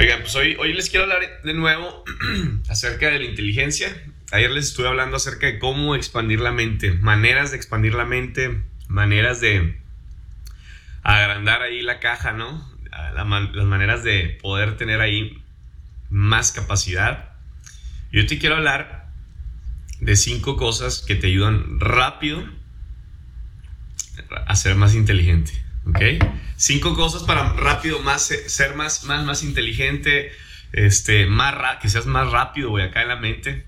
Oigan, pues hoy, les quiero hablar de nuevo acerca de la inteligencia. Ayer les estuve hablando acerca de cómo expandir la mente, maneras de expandir la mente, maneras de agrandar ahí la caja, ¿no? las maneras de poder tener ahí más capacidad. Yo te quiero hablar de cinco cosas que te ayudan rápido a ser más inteligente. ¿Ok? Cinco cosas para rápido más, ser más, más, más inteligente, este, más que seas más rápido, voy acá en la mente.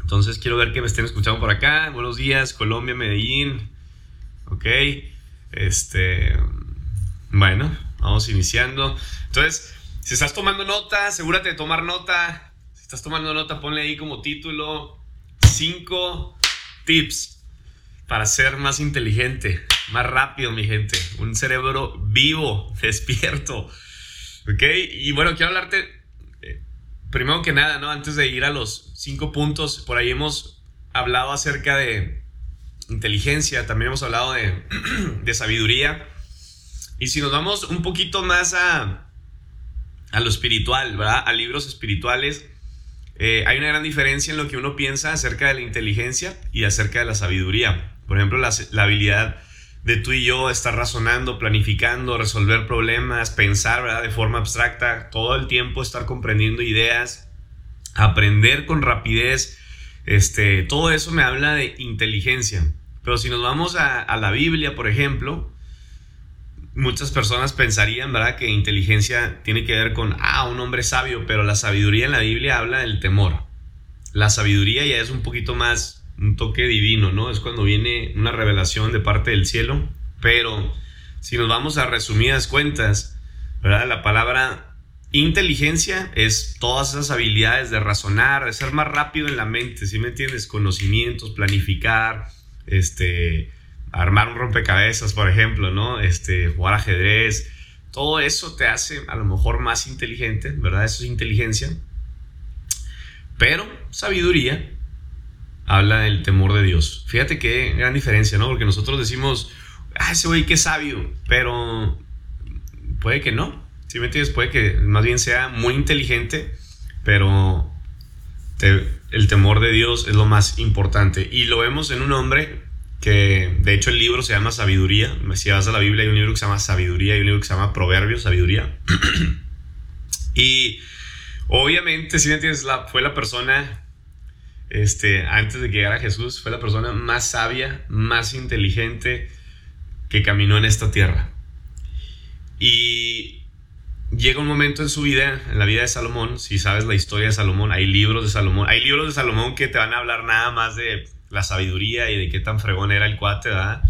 Entonces quiero ver que me estén escuchando por acá. Buenos días, Colombia, Medellín. Ok. Este. Bueno, vamos iniciando. Entonces, si estás tomando nota, asegúrate de tomar nota. Si estás tomando nota, ponle ahí como título cinco tips para ser más inteligente, más rápido, mi gente. Un cerebro vivo, despierto. ¿Ok? Y bueno, quiero hablarte, eh, primero que nada, ¿no? Antes de ir a los cinco puntos, por ahí hemos hablado acerca de inteligencia, también hemos hablado de, de sabiduría. Y si nos vamos un poquito más a, a lo espiritual, ¿verdad? A libros espirituales, eh, hay una gran diferencia en lo que uno piensa acerca de la inteligencia y acerca de la sabiduría. Por ejemplo, la, habilidad de tú y yo estar razonando, planificando, resolver problemas, pensar de forma abstracta, todo el tiempo estar comprendiendo ideas, aprender con rapidez, este, todo eso me habla de inteligencia. Pero si nos vamos a, a la Biblia, por ejemplo, muchas personas pensarían, ¿verdad?, que inteligencia tiene que ver con, ah, un hombre sabio, pero la sabiduría en la Biblia habla del temor. La sabiduría ya es un poquito más un toque divino, ¿no? Es cuando viene una revelación de parte del cielo, pero si nos vamos a resumidas cuentas, ¿verdad? La palabra inteligencia es todas esas habilidades de razonar, de ser más rápido en la mente, ¿sí me entiendes? Conocimientos, planificar, este, armar un rompecabezas, por ejemplo, ¿no? Este, jugar ajedrez, todo eso te hace a lo mejor más inteligente, ¿verdad? Eso es inteligencia. Pero sabiduría habla del temor de Dios. Fíjate qué gran diferencia, ¿no? Porque nosotros decimos, ah, ese güey qué sabio, pero puede que no. Si me entiendes? Puede que más bien sea muy inteligente, pero el temor de Dios es lo más importante. Y lo vemos en un hombre que de hecho el libro se llama Sabiduría. Si vas a la Biblia hay un libro que se llama Sabiduría y un libro que se llama Proverbios, Sabiduría. y obviamente, si me entiendes, la, fue la persona, este, antes de que llegara Jesús, fue la persona más sabia, más inteligente que caminó en esta tierra. Y llega un momento en su vida, en la vida de Salomón, si sabes la historia de Salomón, hay libros de Salomón, hay libros de Salomón que te van a hablar nada más de la sabiduría y de qué tan fregón era el cuate, ¿verdad?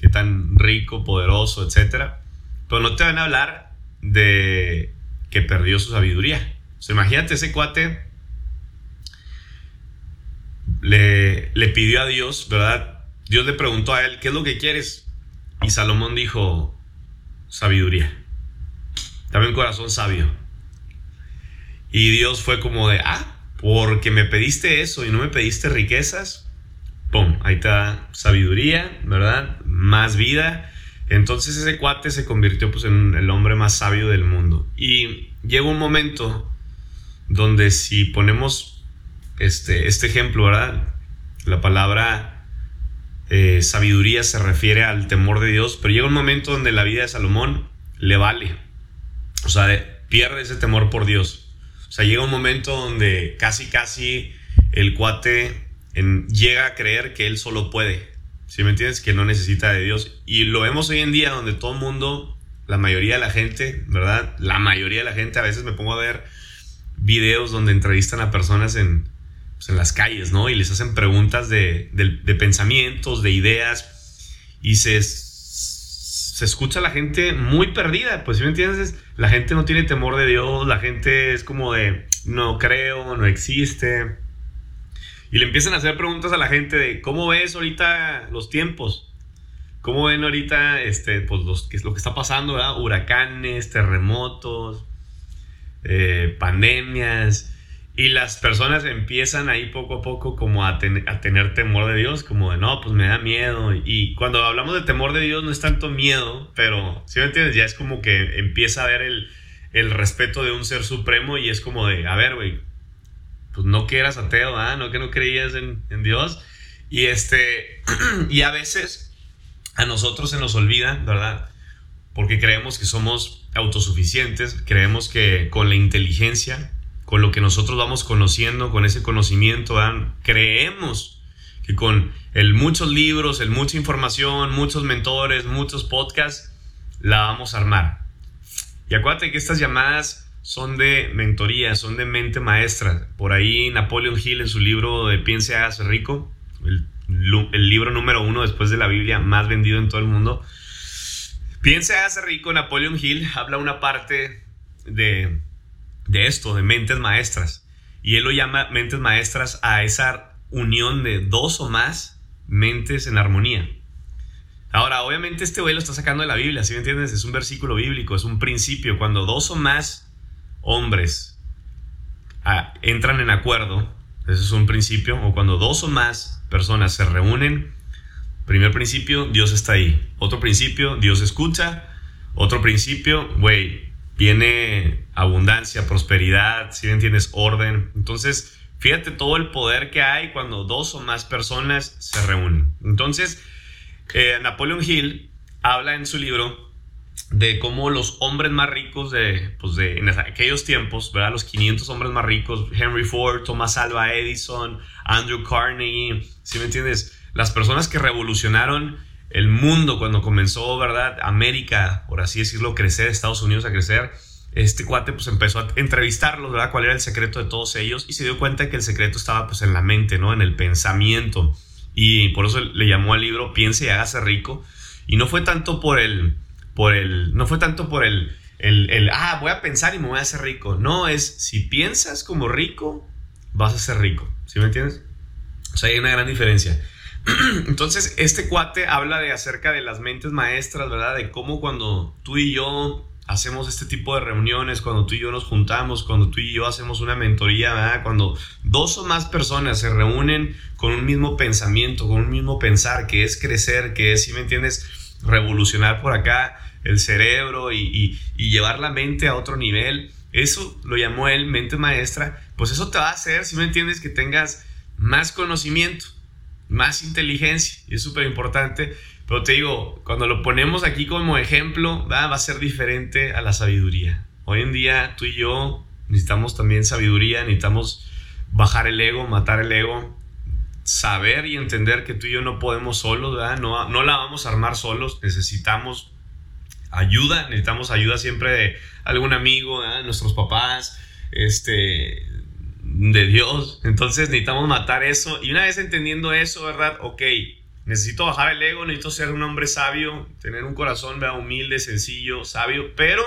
Qué tan rico, poderoso, etcétera. Pero no te van a hablar de que perdió su sabiduría. O sea, imagínate ese cuate le, le pidió a Dios, ¿verdad? Dios le preguntó a él, ¿qué es lo que quieres? Y Salomón dijo, sabiduría. Dame un corazón sabio. Y Dios fue como de, ah, porque me pediste eso y no me pediste riquezas, ¡pum! Ahí está sabiduría, ¿verdad? Más vida. Entonces ese cuate se convirtió pues, en el hombre más sabio del mundo. Y llega un momento donde si ponemos este, este ejemplo, ¿verdad? La palabra eh, sabiduría se refiere al temor de Dios, pero llega un momento donde la vida de Salomón le vale. O sea, pierde ese temor por Dios. O sea, llega un momento donde casi, casi el cuate llega a creer que él solo puede. Si me entiendes? Que no necesita de Dios. Y lo vemos hoy en día donde todo el mundo, la mayoría de la gente, ¿verdad? La mayoría de la gente, a veces me pongo a ver videos donde entrevistan a personas en, pues, en las calles, ¿no? Y les hacen preguntas de, pensamientos, de ideas. Y se, se escucha a la gente muy perdida. Pues si me entiendes, la gente no tiene temor de Dios, la gente es como de no creo, no existe. Y le empiezan a hacer preguntas a la gente de cómo ves ahorita los tiempos. ¿Cómo ven ahorita este, pues los, lo que está pasando? Huracanes, terremotos, eh, pandemias. Y las personas empiezan ahí poco a poco como a, a, tener temor de Dios, como de no, pues me da miedo. Y cuando hablamos de temor de Dios no es tanto miedo, pero si me entiendes, ya es como que empieza a ver el, el respeto de un ser supremo y es como de, a ver, güey, pues no que eras ateo, ¿ah? No que no creías en, en Dios. Y este, y a veces a nosotros se nos olvida, ¿verdad? Porque creemos que somos autosuficientes, creemos que con la inteligencia, con lo que nosotros vamos conociendo, con ese conocimiento, creemos que con el muchos libros, el mucha información, muchos mentores, muchos podcasts, la vamos a armar. Y acuérdate que estas llamadas son de mentoría, son de mente maestra. Por ahí Napoleon Hill en su libro de Piense hágase rico, el, el, libro número uno después de la Biblia más vendido en todo el mundo. Piense hágase rico, Napoleon Hill habla una parte de, de esto, de mentes maestras. Y él lo llama mentes maestras a esa unión de dos o más mentes en armonía. Ahora, obviamente este güey lo está sacando de la Biblia, ¿sí me entiendes? Es un versículo bíblico, es un principio. Cuando dos o más hombres ah, entran en acuerdo, ese es un principio, o cuando dos o más personas se reúnen, primer principio, Dios está ahí. Otro principio, Dios escucha. Otro principio, güey, viene abundancia, prosperidad, si me entiendes, orden. Entonces, fíjate todo el poder que hay cuando dos o más personas se reúnen. Entonces, eh, Napoleon Hill habla en su libro de cómo los hombres más ricos de, pues de en aquellos tiempos, ¿verdad? Los 500 hombres más ricos, Henry Ford, Thomas Alva Edison, Andrew Carnegie, ¿sí me entiendes? Las personas que revolucionaron el mundo cuando comenzó, ¿verdad? América, por así decirlo, crecer, Estados Unidos a crecer. Este cuate pues empezó a entrevistarlos, ¿verdad? ¿Cuál era el secreto de todos ellos? Y se dio cuenta que el secreto estaba pues en la mente, ¿no? En el pensamiento. Y por eso le llamó al libro Piense y hágase rico. Y no fue tanto por el, por el, no fue tanto por el, el, el, ah, voy a pensar y me voy a hacer rico. No, es, si piensas como rico, vas a ser rico. ¿Sí me entiendes? O sea, hay una gran diferencia. Entonces, este cuate habla de acerca de las mentes maestras, ¿verdad? De cómo cuando tú y yo hacemos este tipo de reuniones, cuando tú y yo nos juntamos, cuando tú y yo hacemos una mentoría, ¿verdad? Cuando dos o más personas se reúnen con un mismo pensamiento, con un mismo pensar, que es crecer, que es, si me entiendes, revolucionar por acá el cerebro y, llevar la mente a otro nivel. Eso lo llamó él mente maestra. Pues eso te va a hacer, si me entiendes, que tengas más conocimiento, más inteligencia. Y es súper importante. Pero te digo, cuando lo ponemos aquí como ejemplo, va a ser diferente a la sabiduría. Hoy en día tú y yo necesitamos también sabiduría, necesitamos bajar el ego, matar el ego, saber y entender que tú y yo no podemos solos, No, no la vamos a armar solos, necesitamos ayuda, necesitamos ayuda siempre de algún amigo, nuestros papás, este, de Dios. Entonces necesitamos matar eso. Y una vez entendiendo eso, ¿verdad? Ok, necesito bajar el ego, necesito ser un hombre sabio, tener un corazón ¿verdad? humilde, sencillo, sabio, pero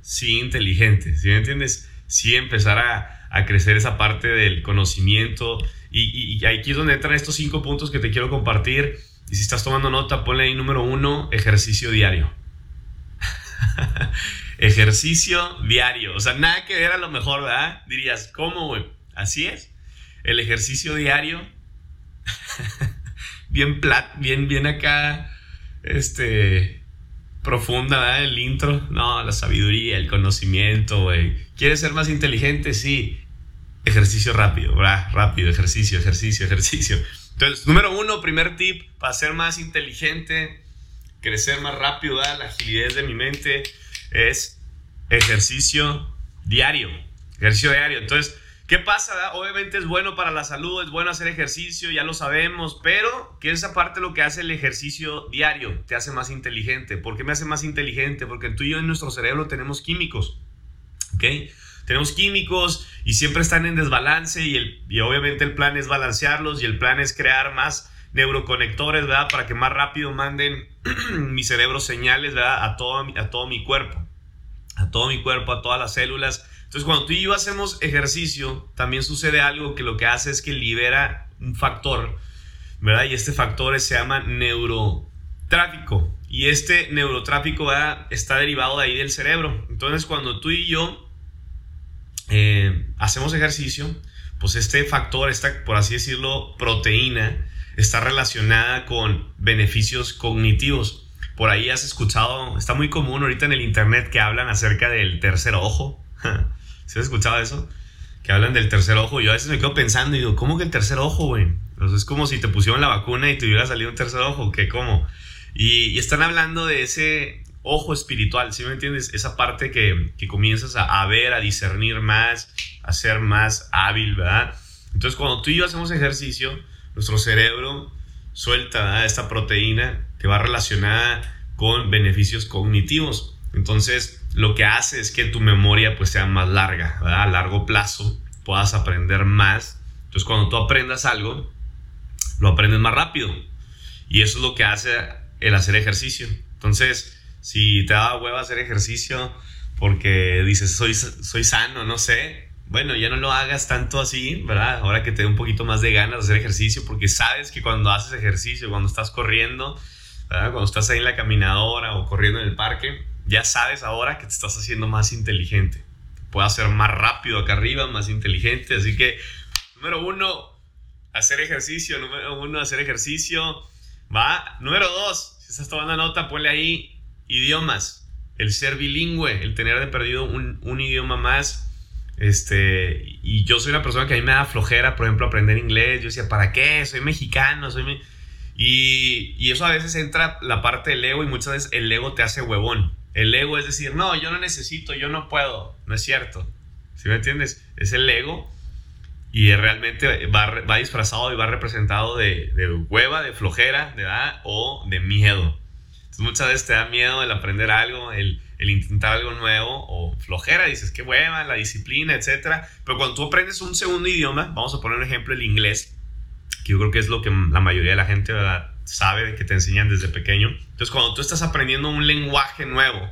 sí inteligente, ¿sí me entiendes? Sí empezar a, crecer esa parte del conocimiento. Y, y, aquí es donde entran estos cinco puntos que te quiero compartir. Y si estás tomando nota, ponle ahí número uno, ejercicio diario. ejercicio diario. O sea, nada que ver a lo mejor, ¿verdad? Dirías, ¿cómo, güey? Así es. El ejercicio diario. bien plat, bien, bien acá. Este. Profunda, ¿verdad? El intro. No, la sabiduría, el conocimiento, güey. ¿Quieres ser más inteligente? Sí. Ejercicio rápido, ¿verdad? Rápido, ejercicio, ejercicio, ejercicio. Entonces, número uno, primer tip para ser más inteligente crecer más rápido, la agilidad de mi mente, es ejercicio diario. Ejercicio diario. Entonces, ¿qué pasa? Obviamente es bueno para la salud, es bueno hacer ejercicio, ya lo sabemos, pero ¿qué es aparte lo que hace el ejercicio diario? Te hace más inteligente. ¿Por qué me hace más inteligente? Porque tú y yo en nuestro cerebro tenemos químicos. ¿Ok? Tenemos químicos y siempre están en desbalance y, el, y obviamente el plan es balancearlos y el plan es crear más neuroconectores, ¿verdad? Para que más rápido manden mi cerebro señales, ¿verdad? A todo, a todo mi cuerpo. A todo mi cuerpo, a todas las células. Entonces, cuando tú y yo hacemos ejercicio, también sucede algo que lo que hace es que libera un factor, ¿verdad? Y este factor se llama neurotráfico. Y este neurotráfico ¿verdad? está derivado de ahí del cerebro. Entonces, cuando tú y yo eh, hacemos ejercicio, pues este factor, esta, por así decirlo, proteína, está relacionada con beneficios cognitivos. por ahí has escuchado, está muy común ahorita en el internet que hablan acerca del tercer ojo. ¿Sí has escuchado eso? Que hablan del tercer ojo. Yo a veces me quedo pensando y digo, ¿cómo que el tercer ojo, güey? es como si te pusieron la vacuna y te hubiera salido un tercer ojo, ¿qué cómo? Y, y están hablando de ese ojo espiritual, ¿sí me entiendes? Esa parte que, que comienzas a, a, ver, a discernir más, a ser más hábil, ¿verdad? Entonces, cuando tú y yo hacemos ejercicio, nuestro cerebro suelta esta proteína que va relacionada con beneficios cognitivos. Entonces, lo que hace es que tu memoria pues sea más larga, ¿verdad? A largo plazo puedas aprender más. Entonces, cuando tú aprendas algo, lo aprendes más rápido. Y eso es lo que hace el hacer ejercicio. Entonces, si te da hueva hacer ejercicio porque dices, soy, soy sano, no sé, bueno, ya no lo hagas tanto así, ¿verdad? Ahora que te dé un poquito más de ganas de hacer ejercicio, porque sabes que cuando haces ejercicio, cuando estás corriendo, ¿verdad? Cuando estás ahí en la caminadora o corriendo en el parque, ya sabes ahora que te estás haciendo más inteligente. Puedes hacer más rápido acá arriba, más inteligente. Así que, número uno, hacer ejercicio. Número uno, hacer ejercicio. Va. Número dos, si estás tomando nota, ponle ahí idiomas, el ser bilingüe, el tener de perdido un, un, idioma más. Este, y yo soy una persona que a mí me da flojera, por ejemplo, aprender inglés. Yo decía, ¿para qué? Soy mexicano, soy... Y, y eso a veces entra la parte del ego y muchas veces el ego te hace huevón. El ego es decir, no, yo no necesito, yo no puedo. No es cierto. ¿Sí me entiendes? Es el ego y realmente va, va disfrazado y va representado de, de hueva, de flojera, de edad o de miedo muchas veces te da miedo el aprender algo, el, el intentar algo nuevo o flojera, dices qué hueva, la disciplina, etc. Pero cuando tú aprendes un segundo idioma, vamos a poner un ejemplo, el inglés, que yo creo que es lo que la mayoría de la gente ¿verdad? sabe que te enseñan desde pequeño. Entonces, cuando tú estás aprendiendo un lenguaje nuevo,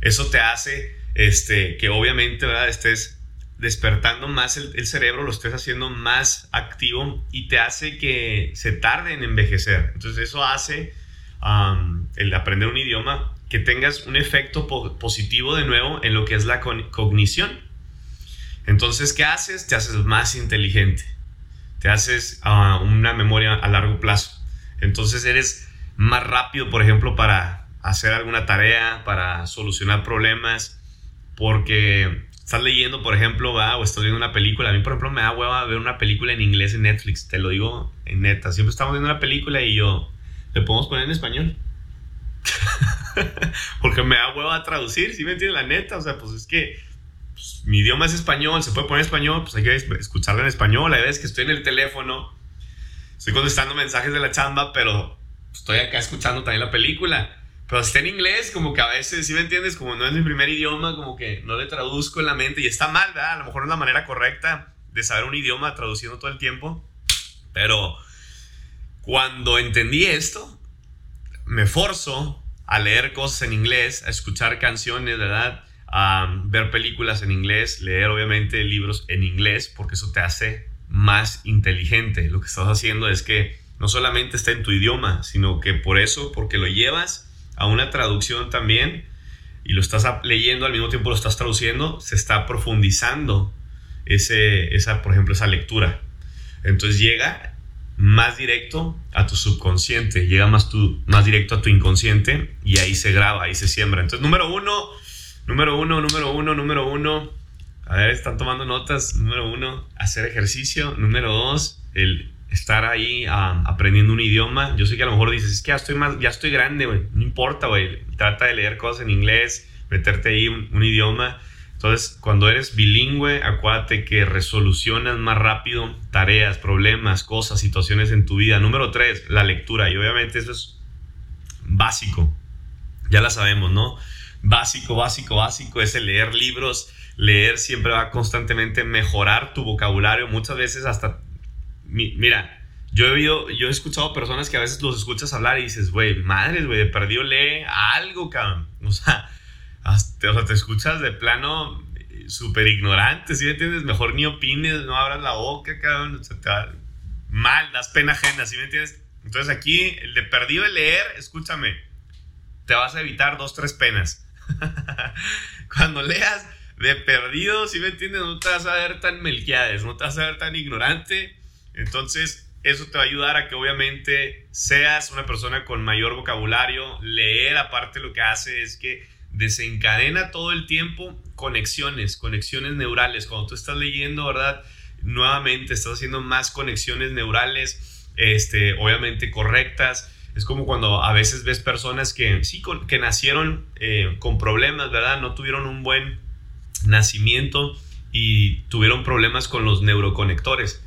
eso te hace este, que obviamente ¿verdad? estés despertando más el, el, cerebro, lo estés haciendo más activo y te hace que se tarde en envejecer. Entonces, eso hace el aprender un idioma, que tengas un efecto positivo de nuevo en lo que es la cognición. Entonces, ¿qué haces? Te haces más inteligente, te haces uh, una memoria a largo plazo. Entonces, eres más rápido, por ejemplo, para hacer alguna tarea, para solucionar problemas, porque estás leyendo, por ejemplo, o estás viendo una película. A mí, por ejemplo, me da hueva ver una película en inglés en Netflix, te lo digo en neta. Siempre estamos viendo una película y yo, ¿Le podemos poner en español? Porque me da huevo a traducir, ¿sí me entiendes? La neta, o sea, pues es que pues, mi idioma es español, se puede poner en español, pues hay que escucharlo en español. Hay veces que estoy en el teléfono, estoy contestando mensajes de la chamba, pero estoy acá escuchando también la película. Pero está en inglés, como que a veces, ¿sí me entiendes? Como no es mi primer idioma, como que no le traduzco en la mente y está mal, ¿verdad? A lo mejor no es la manera correcta de saber un idioma traduciendo todo el tiempo, pero cuando entendí esto, me forzo a leer cosas en inglés, a escuchar canciones, ¿verdad? A ver películas en inglés, leer obviamente libros en inglés, porque eso te hace más inteligente. Lo que estás haciendo es que no solamente está en tu idioma, sino que por eso, porque lo llevas a una traducción también y lo estás leyendo al mismo tiempo lo estás traduciendo, se está profundizando ese, esa, por ejemplo, esa lectura. Entonces llega más directo a tu subconsciente, llega más, tu, más directo a tu inconsciente y ahí se graba, ahí se siembra. Entonces, número uno, número uno, número uno, número uno, a ver, están tomando notas, número uno, hacer ejercicio, número dos, el estar ahí aprendiendo un idioma. Yo sé que a lo mejor dices, es que ya estoy, más, ya estoy grande, güey, no importa, güey, trata de leer cosas en inglés, meterte ahí un idioma entonces, cuando eres bilingüe, acuérdate que resolucionas más rápido tareas, problemas, cosas, situaciones en tu vida. Número tres, la lectura. Y obviamente eso es básico. Ya la sabemos, ¿no? Básico, básico, básico es el leer libros. Leer siempre va a constantemente mejorar tu vocabulario. Muchas veces hasta... Mira, yo he, oído, yo he escuchado personas que a veces los escuchas hablar y dices, güey, madre, güey, de perdido lee algo, cabrón. O sea, o sea, te escuchas de plano eh, súper ignorante, ¿sí me entiendes? Mejor ni opines, no abras la boca, cabrón, mal, das pena ajena, ¿sí me entiendes? Entonces aquí, el de perdido de leer, escúchame, te vas a evitar dos, tres penas. Cuando leas de perdido, ¿sí me entiendes? No te vas a ver tan melquiades, no te vas a ver tan ignorante. Entonces, eso te va a ayudar a que obviamente seas una persona con mayor vocabulario. Leer aparte lo que hace es que desencadena todo el tiempo conexiones, conexiones neurales. Cuando tú estás leyendo, ¿verdad? Nuevamente estás haciendo más conexiones neurales, este, obviamente correctas. Es como cuando a veces ves personas que sí, que nacieron eh, con problemas, ¿verdad? No tuvieron un buen nacimiento y tuvieron problemas con los neuroconectores.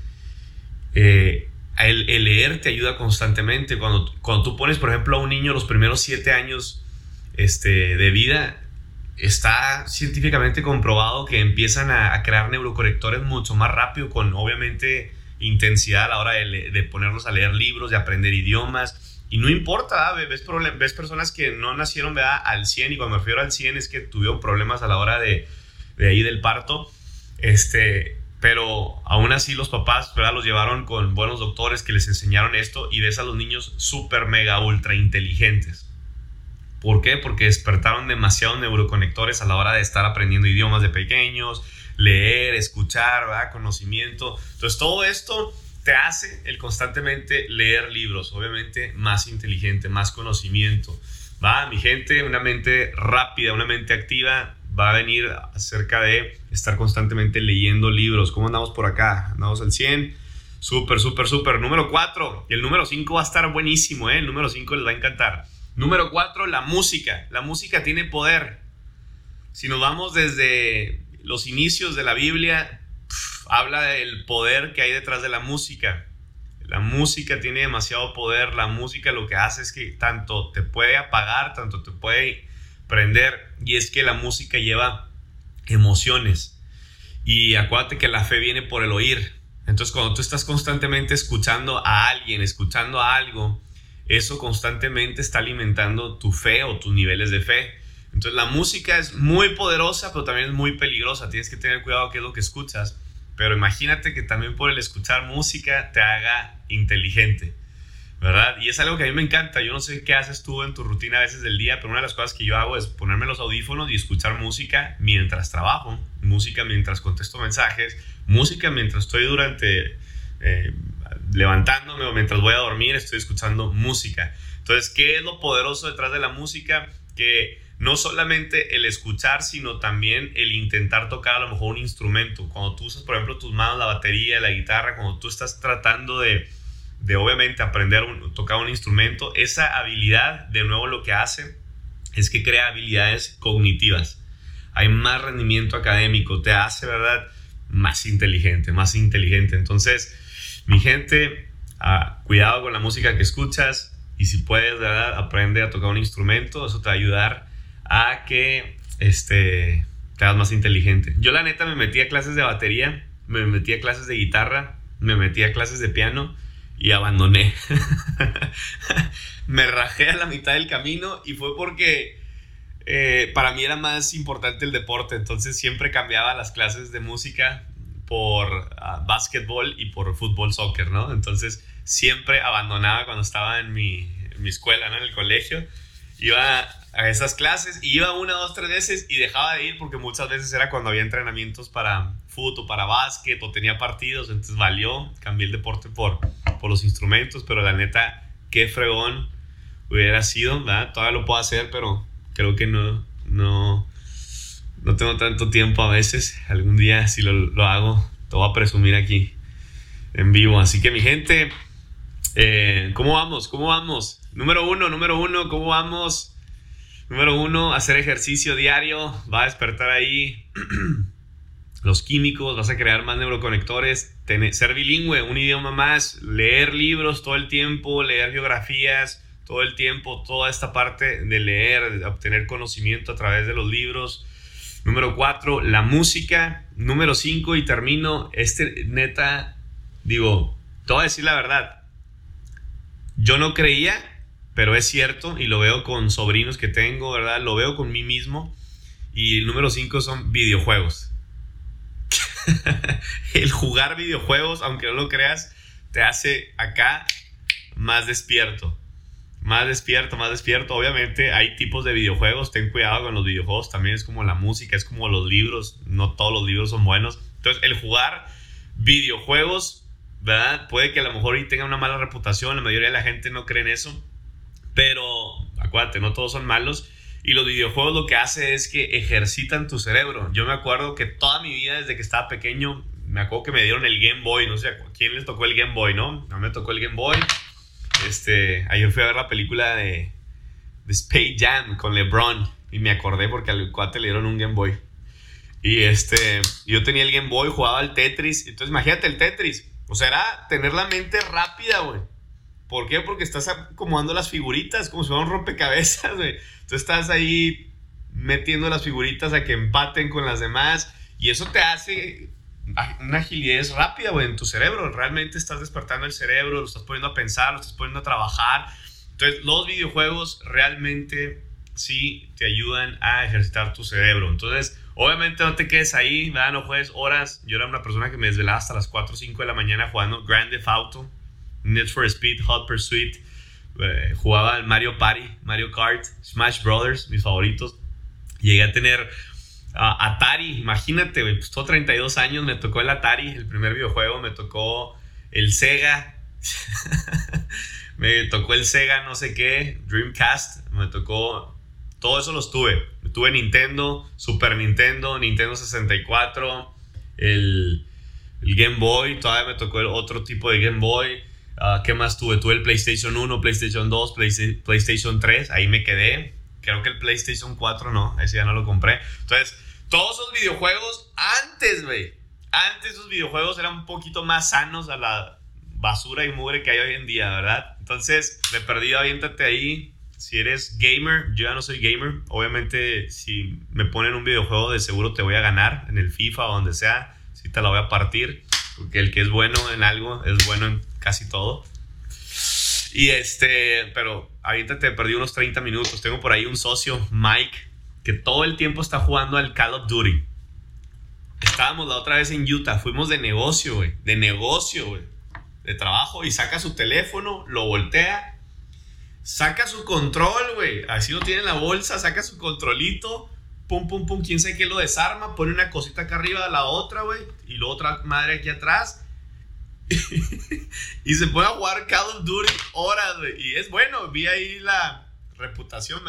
Eh, el, leer te ayuda constantemente. Cuando, cuando tú pones, por ejemplo, a un niño los primeros siete años este, de vida, está científicamente comprobado que empiezan a, crear neurocorrectores mucho más rápido, con obviamente intensidad a la hora de, ponerlos a leer libros, de aprender idiomas. Y no importa, ves, ves personas que no nacieron ¿verdad? al 100, y cuando me refiero al 100 es que tuvieron problemas a la hora de, de ahí del parto. Este, pero aún así los papás ¿verdad? los llevaron con buenos doctores que les enseñaron esto y ves a los niños súper, mega, ultra inteligentes. ¿Por qué? Porque despertaron demasiados neuroconectores a la hora de estar aprendiendo idiomas de pequeños, leer, escuchar, ¿verdad? conocimiento. Entonces todo esto te hace el constantemente leer libros, obviamente más inteligente, más conocimiento. Va, mi gente, una mente rápida, una mente activa, va a venir acerca de estar constantemente leyendo libros. ¿Cómo andamos por acá? Andamos al 100. Súper, súper, súper. Número 4. El número 5 va a estar buenísimo, ¿eh? El número 5 les va a encantar. Número 4, la música. La música tiene poder. Si nos vamos desde los inicios de la Biblia, habla del poder que hay detrás de la música. La música tiene demasiado poder. La música lo que hace es que tanto te puede apagar, tanto te puede prender. Y es que la música lleva emociones. Y acuérdate que la fe viene por el oír. Entonces cuando tú estás constantemente escuchando a alguien, escuchando a algo, eso constantemente está alimentando tu fe o tus niveles de fe. Entonces la música es muy poderosa, pero también es muy peligrosa. Tienes que tener cuidado qué es lo que escuchas. Pero imagínate que también por el escuchar música te haga inteligente. ¿verdad? Y es algo que a mí me encanta. Yo no sé qué haces tú en tu rutina a veces del día, pero una de las cosas que yo hago es ponerme los audífonos y escuchar música mientras trabajo, música mientras contesto mensajes, música mientras estoy durante eh, levantándome o mientras voy a dormir, estoy escuchando música. Entonces, ¿qué es lo poderoso detrás de la música? Que no solamente el escuchar, sino también el intentar tocar a lo mejor un instrumento. Cuando tú usas, por ejemplo, tus manos, la batería, la guitarra, cuando tú estás tratando de de obviamente aprender a tocar un instrumento, esa habilidad de nuevo lo que hace es que crea habilidades cognitivas. Hay más rendimiento académico, te hace, ¿verdad? Más inteligente, más inteligente. Entonces, mi gente, ah, cuidado con la música que escuchas y si puedes, ¿verdad? Aprende a tocar un instrumento, eso te va a ayudar a que este, te hagas más inteligente. Yo la neta me metí a clases de batería, me metí a clases de guitarra, me metí a clases de piano y abandoné. me rajé a la mitad del camino y fue porque eh, para mí era más importante el deporte, entonces siempre cambiaba las clases de música por uh, básquetbol y por fútbol, soccer, ¿no? Entonces siempre abandonaba cuando estaba en mi, escuela, ¿no? En el colegio. Iba a esas clases iba una, dos, tres veces y dejaba de ir porque muchas veces era cuando había entrenamientos para fútbol, para básquet o tenía partidos, entonces valió, cambié el deporte por, por los instrumentos, pero la neta, qué fregón hubiera sido, ¿verdad? Todavía lo puedo hacer, pero creo que no, no, no tengo tanto tiempo a veces. Algún día, si lo, lo hago, te voy a presumir aquí en vivo. Así que mi gente, eh, ¿cómo vamos? ¿Cómo vamos? Número uno, número uno, ¿cómo vamos? Número uno, hacer ejercicio diario, va a despertar ahí los químicos, vas a crear más neuroconectores, ser bilingüe, un idioma más, leer libros todo el tiempo, leer biografías todo el tiempo, toda esta parte de leer, obtener conocimiento a través de los libros. Número cuatro, la música. Número cinco, y termino, este neta, digo, te voy a decir la verdad. Yo no creía, pero es cierto, y lo veo con sobrinos que tengo, ¿verdad? Lo veo con mí mismo. Y el número cinco son videojuegos el jugar videojuegos, aunque no lo creas, te hace acá más despierto. Más despierto, más despierto. Obviamente hay tipos de videojuegos, ten cuidado con los videojuegos, también es como la música, es como los libros, no todos los libros son buenos. Entonces, el jugar videojuegos ¿verdad? Puede que a lo mejor tenga una mala reputación, la mayoría de la gente no cree en eso, pero acuérdate, no todos son malos. Y los videojuegos lo que hace es que ejercitan tu cerebro. Yo me acuerdo que toda mi vida, desde que estaba pequeño, me acuerdo que me dieron el Game Boy. No sé quién les tocó el Game Boy, ¿no? A mí me tocó el Game Boy. Este, ayer fui a ver la película de, de Space Jam con LeBron. Y me acordé porque al cuate le dieron un Game Boy. Y este, yo tenía el Game Boy, jugaba al Tetris. Entonces, imagínate el Tetris. O sea, era tener la mente rápida, güey. ¿Por qué? Porque estás acomodando las figuritas como si fuera un rompecabezas, güey. Tú estás ahí metiendo las figuritas a que empaten con las demás. Y eso te hace una agilidad rápida, güey, en tu cerebro. Realmente estás despertando el cerebro, lo estás poniendo a pensar, lo estás poniendo a trabajar. Entonces, los videojuegos realmente sí te ayudan a ejercitar tu cerebro. Entonces, obviamente no te quedes ahí, ¿verdad? No juegues horas. Yo era una persona que me desvelaba hasta las 4 o 5 de la mañana jugando Grand Theft Auto, Need for Speed, Hot Pursuit. Eh, jugaba Mario Party, Mario Kart, Smash Brothers, mis favoritos. Llegué a tener Atari, imagínate, güey, pues todo 32 años me tocó el Atari, el primer videojuego, me tocó el Sega, me tocó el Sega no sé qué, Dreamcast, me tocó, todo eso los tuve. Tuve Nintendo, Super Nintendo, Nintendo 64, el, el Game Boy, todavía me tocó el otro tipo de Game Boy. Ah, ¿Qué más tuve? Tuve el PlayStation 1, PlayStation 2, PlayStation 3, ahí me quedé. Creo que el PlayStation 4 no, ese ya no lo compré. Entonces, todos esos videojuegos antes, güey. Antes esos videojuegos eran un poquito más sanos a la basura y mugre que hay hoy en día, ¿verdad? Entonces, me perdí, aviéntate ahí. Si eres gamer, yo ya no soy gamer. Obviamente, si me ponen un videojuego, de seguro te voy a ganar en el FIFA o donde sea. Si te la voy a partir. Porque el que es bueno en algo es bueno en casi todo. Y este, pero ahorita te perdí unos 30 minutos. Tengo por ahí un socio, Mike, que todo el tiempo está jugando al Call of Duty. Estábamos la otra vez en Utah, fuimos de negocio, güey. De negocio, güey. De trabajo y saca su teléfono, lo voltea, saca su control, güey. Así lo tiene en la bolsa, saca su controlito, pum, pum, pum, quién sabe qué lo desarma, pone una cosita acá arriba de la otra, güey, y la otra madre aquí atrás y se puede jugar Call of Duty horas, Y es bueno, vi ahí la reputación,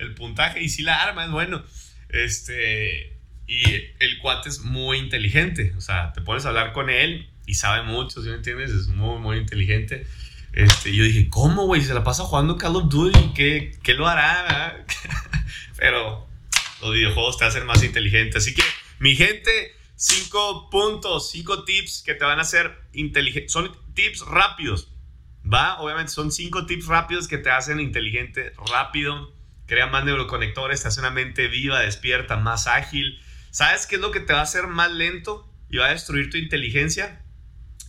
el puntaje y si la arma es bueno. Este, y el cuate es muy inteligente. O sea, te pones a hablar con él y sabe mucho, ¿sí me entiendes? Es muy, muy inteligente. Este, yo dije, ¿cómo, güey? Se la pasa jugando Call of Duty. ¿Qué, qué lo hará? Pero los videojuegos te hacen más inteligente. Así que, mi gente, cinco puntos, cinco tips que te van a hacer inteligente. Son tips rápidos, ¿va? Obviamente son cinco tips rápidos que te hacen inteligente rápido, crea más neuroconectores, te hace una mente viva, despierta, más ágil. ¿Sabes qué es lo que te va a hacer más lento y va a destruir tu inteligencia?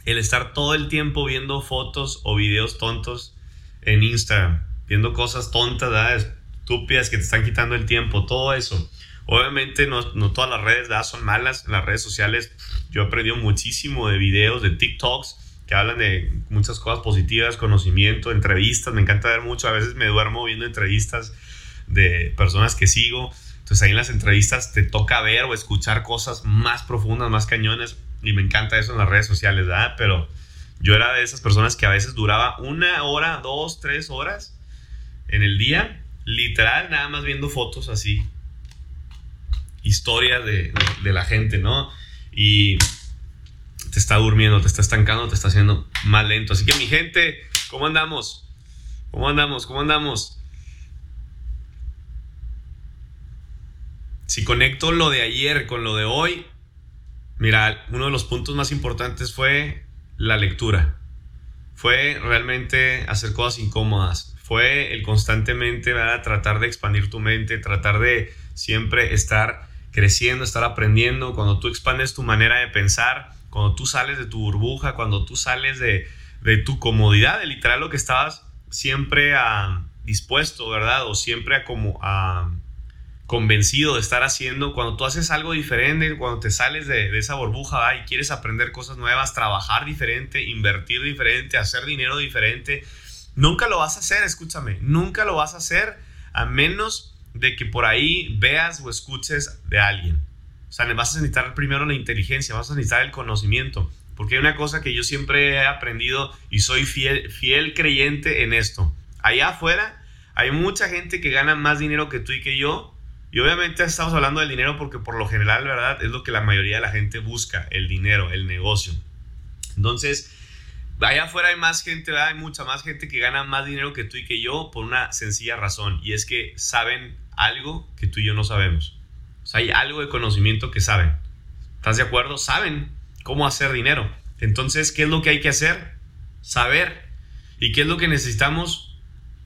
El estar todo el tiempo viendo fotos o videos tontos en Instagram, viendo cosas tontas, estúpidas que te están quitando el tiempo, todo eso. Obviamente no, no todas las redes son malas. En las redes sociales yo he aprendido muchísimo de videos, de TikToks que hablan de muchas cosas positivas, conocimiento, entrevistas. Me encanta ver mucho. A veces me duermo viendo entrevistas de personas que sigo. Entonces ahí en las entrevistas te toca ver o escuchar cosas más profundas, más cañones. Y me encanta eso en las redes sociales. Pero yo era de esas personas que a veces duraba una hora, dos, tres horas en el día, literal, nada más viendo fotos así, historia de, la gente, ¿no? Y te está durmiendo, te está estancando, te está haciendo más lento. Así que mi gente, ¿cómo andamos? ¿Cómo andamos? ¿Cómo andamos? Si conecto lo de ayer con lo de hoy, mira, uno de los puntos más importantes fue la lectura. Fue realmente hacer cosas incómodas. Fue el constantemente tratar de expandir tu mente, tratar de siempre estar creciendo, estar aprendiendo, cuando tú expandes tu manera de pensar, cuando tú sales de tu burbuja, cuando tú sales de, tu comodidad, de literal lo que estabas siempre a, dispuesto, ¿verdad? O siempre a como a convencido de estar haciendo, cuando tú haces algo diferente, cuando te sales de, esa burbuja y quieres aprender cosas nuevas, trabajar diferente, invertir diferente, hacer dinero diferente, nunca lo vas a hacer, escúchame, nunca lo vas a hacer a menos de que por ahí veas o escuches de alguien. O sea, vas a necesitar primero la inteligencia, vas a necesitar el conocimiento. Porque hay una cosa que yo siempre he aprendido y soy fiel, fiel creyente en esto. Allá afuera hay mucha gente que gana más dinero que tú y que yo. Y obviamente estamos hablando del dinero porque por lo general, ¿verdad? Es lo que la mayoría de la gente busca, el dinero, el negocio. Entonces, allá afuera hay más gente, ¿verdad? Hay mucha más gente que gana más dinero que tú y que yo por una sencilla razón. Y es que saben algo que tú y yo no sabemos. O sea, hay algo de conocimiento que saben. ¿Estás de acuerdo? Saben cómo hacer dinero. Entonces, ¿qué es lo que hay que hacer? Saber. ¿Y qué es lo que necesitamos?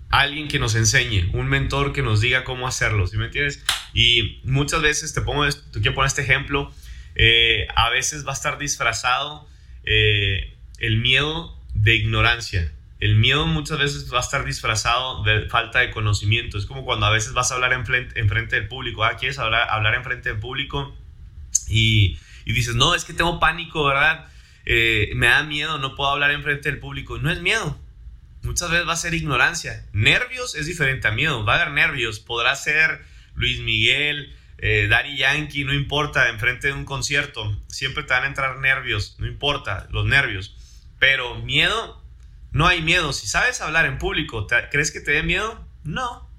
Alguien que nos enseñe, un mentor que nos diga cómo hacerlo, ¿sí me entiendes? Y muchas veces te pongo, te quiero poner este ejemplo, eh, a veces va a estar disfrazado eh, el miedo de ignorancia. El miedo muchas veces va a estar disfrazado de falta de conocimiento. Es como cuando a veces vas a hablar en frente, en frente del público. Ah, ¿quieres hablar, hablar en frente del público? Y y dices, no, es que tengo pánico, ¿verdad? Eh, me da miedo, no puedo hablar en frente del público. No es miedo. Muchas veces va a ser ignorancia. Nervios es diferente a miedo. Va a haber nervios. Podrá ser Luis Miguel, eh, Yankee, no importa, enfrente de un concierto. Siempre te van a entrar nervios. No importa, los nervios. Pero miedo, no hay miedo. Si sabes hablar en público, ¿crees que te dé miedo? No.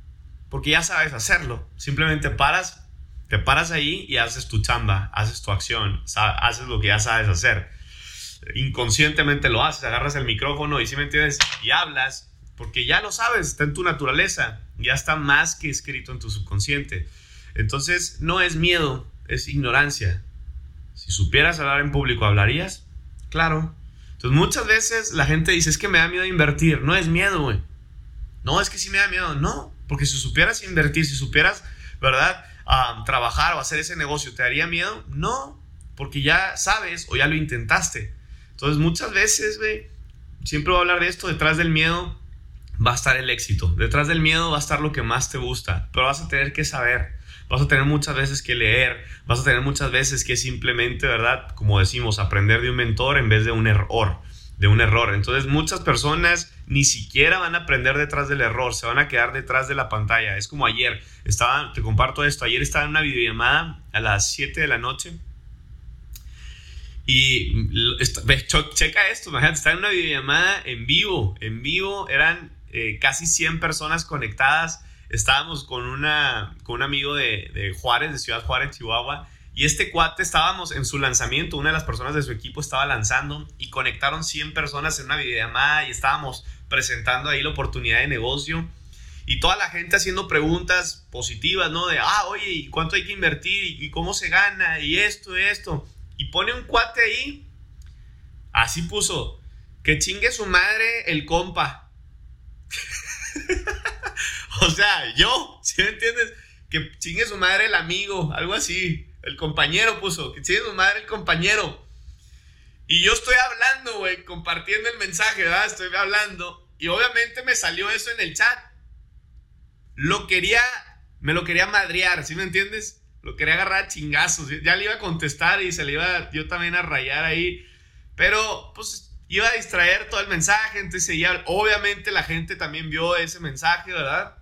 Porque ya sabes hacerlo. Simplemente paras, te paras ahí y haces tu chamba, haces tu acción, haces lo que ya sabes hacer. Inconscientemente lo haces, agarras el micrófono y si me entiendes, y hablas, porque ya lo sabes, está en tu naturaleza, ya está más que escrito en tu subconsciente. Entonces, no es miedo, es ignorancia. Si supieras hablar en público, ¿hablarías? Claro. Entonces, muchas veces la gente dice, es que me da miedo invertir. No es miedo, güey. No, es que sí me da miedo. No, porque si supieras invertir, si supieras, ¿verdad? trabajar o hacer ese negocio, ¿te daría miedo? No, porque ya sabes o ya lo intentaste. Entonces muchas veces, güey, siempre voy a hablar de esto, detrás del miedo va a estar el éxito, detrás del miedo va a estar lo que más te gusta, pero vas a tener que saber, vas a tener muchas veces que leer, vas a tener muchas veces que simplemente, ¿verdad? Como decimos, aprender de un mentor en vez de un error de un error. Entonces muchas personas ni siquiera van a aprender detrás del error, se van a quedar detrás de la pantalla. Es como ayer, estaba, te comparto esto, ayer estaba en una videollamada a las 7 de la noche y checa esto, imagínate, estaba en una videollamada en vivo, en vivo eran eh, casi 100 personas conectadas, estábamos con, una, con un amigo de, de Juárez, de Ciudad Juárez, Chihuahua, y este cuate estábamos en su lanzamiento, una de las personas de su equipo estaba lanzando y conectaron 100 personas en una videollamada y estábamos presentando ahí la oportunidad de negocio y toda la gente haciendo preguntas positivas, ¿no? De, ah, oye, ¿y cuánto hay que invertir? ¿Y cómo se gana? Y esto, esto. Y pone un cuate ahí, así puso, que chingue su madre el compa. o sea, yo, ¿sí me entiendes? Que chingue su madre el amigo, algo así. El compañero puso, que tiene su madre el compañero. Y yo estoy hablando, güey, compartiendo el mensaje, ¿verdad? Estoy hablando. Y obviamente me salió eso en el chat. Lo quería, me lo quería madrear, ¿sí me entiendes? Lo quería agarrar a chingazos. Ya le iba a contestar y se le iba yo también a rayar ahí. Pero, pues, iba a distraer todo el mensaje. Entonces, ya, obviamente la gente también vio ese mensaje, ¿verdad?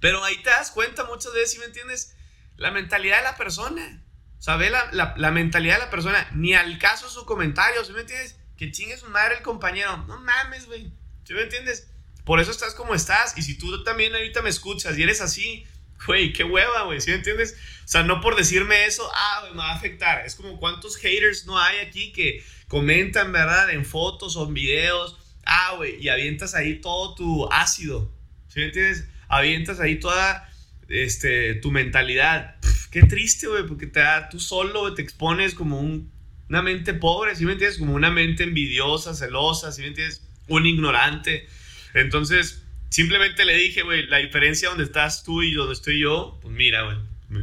Pero ahí te das cuenta muchas veces, ¿sí me entiendes? La mentalidad de la persona. Sabe la, la, mentalidad de la persona, ni al caso su comentario, ¿sí me entiendes? Que chingue su madre el compañero. No mames, güey. ¿Sí me entiendes? Por eso estás como estás. Y si tú también ahorita me escuchas y eres así, güey, qué hueva, güey. ¿Sí me entiendes? O sea, no por decirme eso, ah, me va a afectar. Es como cuántos haters no hay aquí que comentan, ¿verdad? En fotos o en videos. Ah, güey, y avientas ahí todo tu ácido. ¿Sí me entiendes? Avientas ahí toda este, tu mentalidad. qué triste, güey, porque te da, tú solo te expones como una mente pobre, ¿sí me entiendes? Como una mente envidiosa, celosa, ¿sí me entiendes? Un ignorante. Entonces, simplemente le dije, güey, la diferencia donde estás tú y donde estoy yo, pues mira, güey,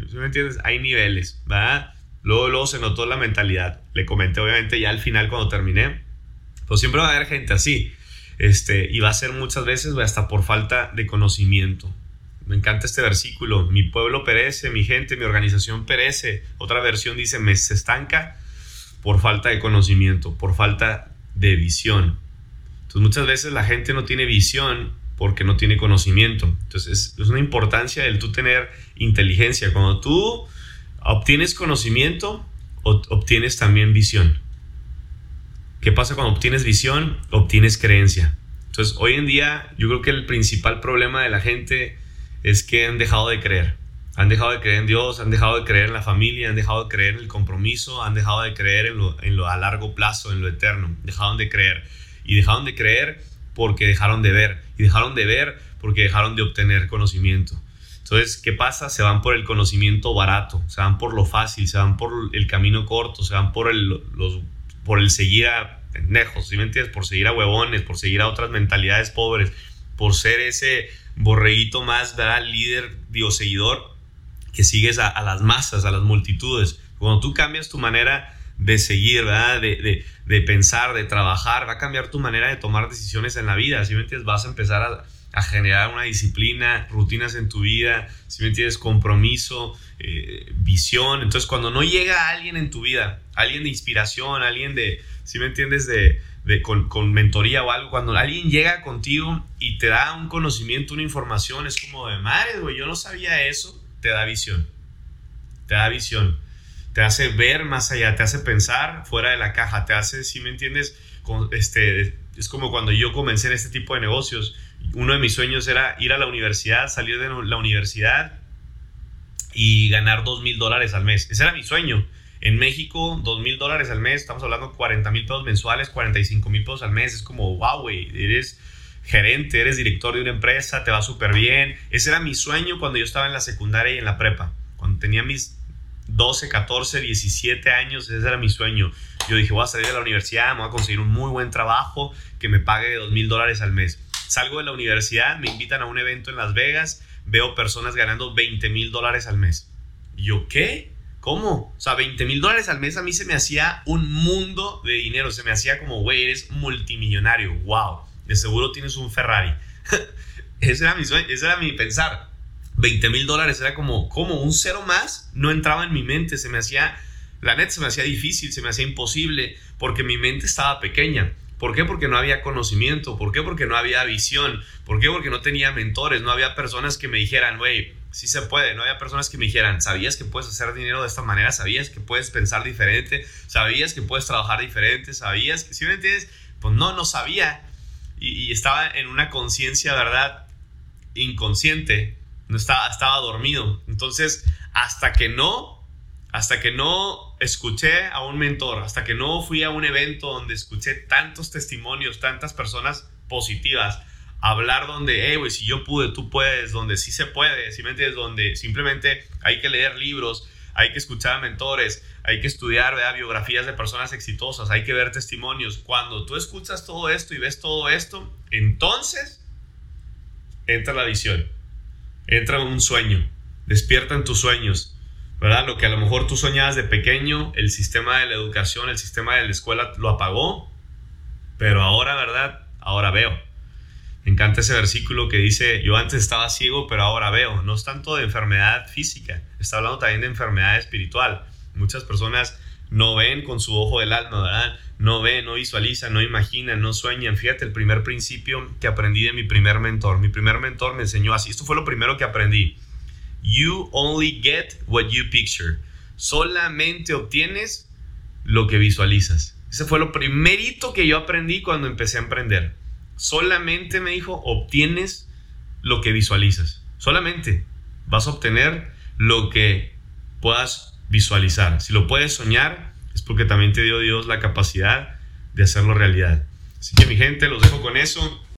¿sí me entiendes? Hay niveles, ¿verdad? Luego, luego se notó la mentalidad. Le comenté, obviamente, ya al final cuando terminé. Pues siempre va a haber gente así. Este, y va a ser muchas veces, hasta por falta de conocimiento. Me encanta este versículo. Mi pueblo perece, mi gente, mi organización perece. Otra versión dice, me se estanca por falta de conocimiento, por falta de visión. Entonces muchas veces la gente no tiene visión porque no tiene conocimiento. Entonces es, una importancia el tú tener inteligencia. Cuando tú obtienes conocimiento, obtienes también visión. ¿Qué pasa cuando obtienes visión? Obtienes creencia. Entonces, hoy en día yo creo que el principal problema de la gente es que han dejado de creer. Han dejado de creer en Dios, han dejado de creer en la familia, han dejado de creer en el compromiso, han dejado de creer en lo, en lo a largo plazo, en lo eterno. Dejaron de creer. Y dejaron de creer porque dejaron de ver. Y dejaron de ver porque dejaron de obtener conocimiento. Entonces, ¿qué pasa? Se van por el conocimiento barato, se van por lo fácil, se van por el camino corto, se van por el, los, por el seguir a pendejos, ¿sí me entiendes? Por seguir a huevones, por seguir a otras mentalidades pobres, por ser ese borreguito más, ¿verdad? Líder, dios seguidor, que sigues a, las masas, a las multitudes. Cuando tú cambias tu manera de seguir. De, de, de, pensar, de trabajar, va a cambiar tu manera de tomar decisiones en la vida, ¿sí me entiendes? Vas a empezar a a generar una disciplina, rutinas en tu vida, si me entiendes, compromiso, eh, visión. Entonces, cuando no llega alguien en tu vida, alguien de inspiración, alguien de, si me entiendes, de, con, con, mentoría o algo, cuando alguien llega contigo y te da un conocimiento, una información, es como de madre, güey, yo no sabía eso, te da visión. Te da visión. Te hace ver más allá, te hace pensar fuera de la caja, te hace, si me entiendes, con, este, es como cuando yo comencé en este tipo de negocios uno de mis sueños era ir a la universidad, salir de la universidad y ganar dos mil dólares al mes. Ese era mi sueño. En México, dos mil dólares al mes, estamos hablando de 40 mil pesos mensuales, 45 mil pesos al mes. Es como, wow, güey, eres gerente, eres director de una empresa, te va súper bien. Ese era mi sueño cuando yo estaba en la secundaria y en la prepa. Cuando tenía mis 12, 14, 17 años, ese era mi sueño. Yo dije, voy a salir de la universidad, me voy a conseguir un muy buen trabajo que me pague dos mil dólares al mes. Salgo de la universidad, me invitan a un evento en Las Vegas, veo personas ganando 20 mil dólares al mes. ¿Y yo qué? ¿Cómo? O sea, 20 mil dólares al mes a mí se me hacía un mundo de dinero. Se me hacía como, güey, eres multimillonario. ¡Wow! De seguro tienes un Ferrari. ese era mi sueño, ese era mi pensar. 20 mil dólares era como, como un cero más. No entraba en mi mente. Se me hacía, la neta se me hacía difícil, se me hacía imposible porque mi mente estaba pequeña. ¿Por qué? Porque no había conocimiento. ¿Por qué? Porque no había visión. ¿Por qué? Porque no tenía mentores. No había personas que me dijeran, güey, sí se puede. No había personas que me dijeran, ¿sabías que puedes hacer dinero de esta manera? ¿Sabías que puedes pensar diferente? ¿Sabías que puedes trabajar diferente? ¿Sabías que, si me entiendes? Pues no, no sabía. Y, estaba en una conciencia, ¿verdad? Inconsciente. No estaba, estaba dormido. Entonces, hasta que no hasta que no escuché a un mentor, hasta que no fui a un evento donde escuché tantos testimonios, tantas personas positivas, hablar donde, hey, güey, si yo pude, tú puedes, donde sí se puede, ¿sí me? Donde simplemente hay que leer libros, hay que escuchar a mentores, hay que estudiar biografías de personas exitosas, hay que ver testimonios. Cuando tú escuchas todo esto y ves todo esto, entonces entra la visión, entra un sueño, despierta en tus sueños, ¿verdad? Lo que a lo mejor tú soñabas de pequeño, el sistema de la educación, el sistema de la escuela lo apagó, pero ahora, ¿verdad? Ahora veo. Me encanta ese versículo que dice, yo antes estaba ciego, pero ahora veo. No es tanto de enfermedad física, está hablando también de enfermedad espiritual. Muchas personas no ven con su ojo del alma, ¿verdad? No ven, no visualizan, no imaginan, no sueñan. Fíjate, el primer principio que aprendí de mi primer mentor. Mi primer mentor me enseñó así. Esto fue lo primero que aprendí. You only get what you picture. Solamente obtienes lo que visualizas. Ese fue lo primerito que yo aprendí cuando empecé a emprender. Solamente me dijo, obtienes lo que visualizas. Solamente vas a obtener lo que puedas visualizar. Si lo puedes soñar, es porque también te dio Dios la capacidad de hacerlo realidad. Así que mi gente, los dejo con eso.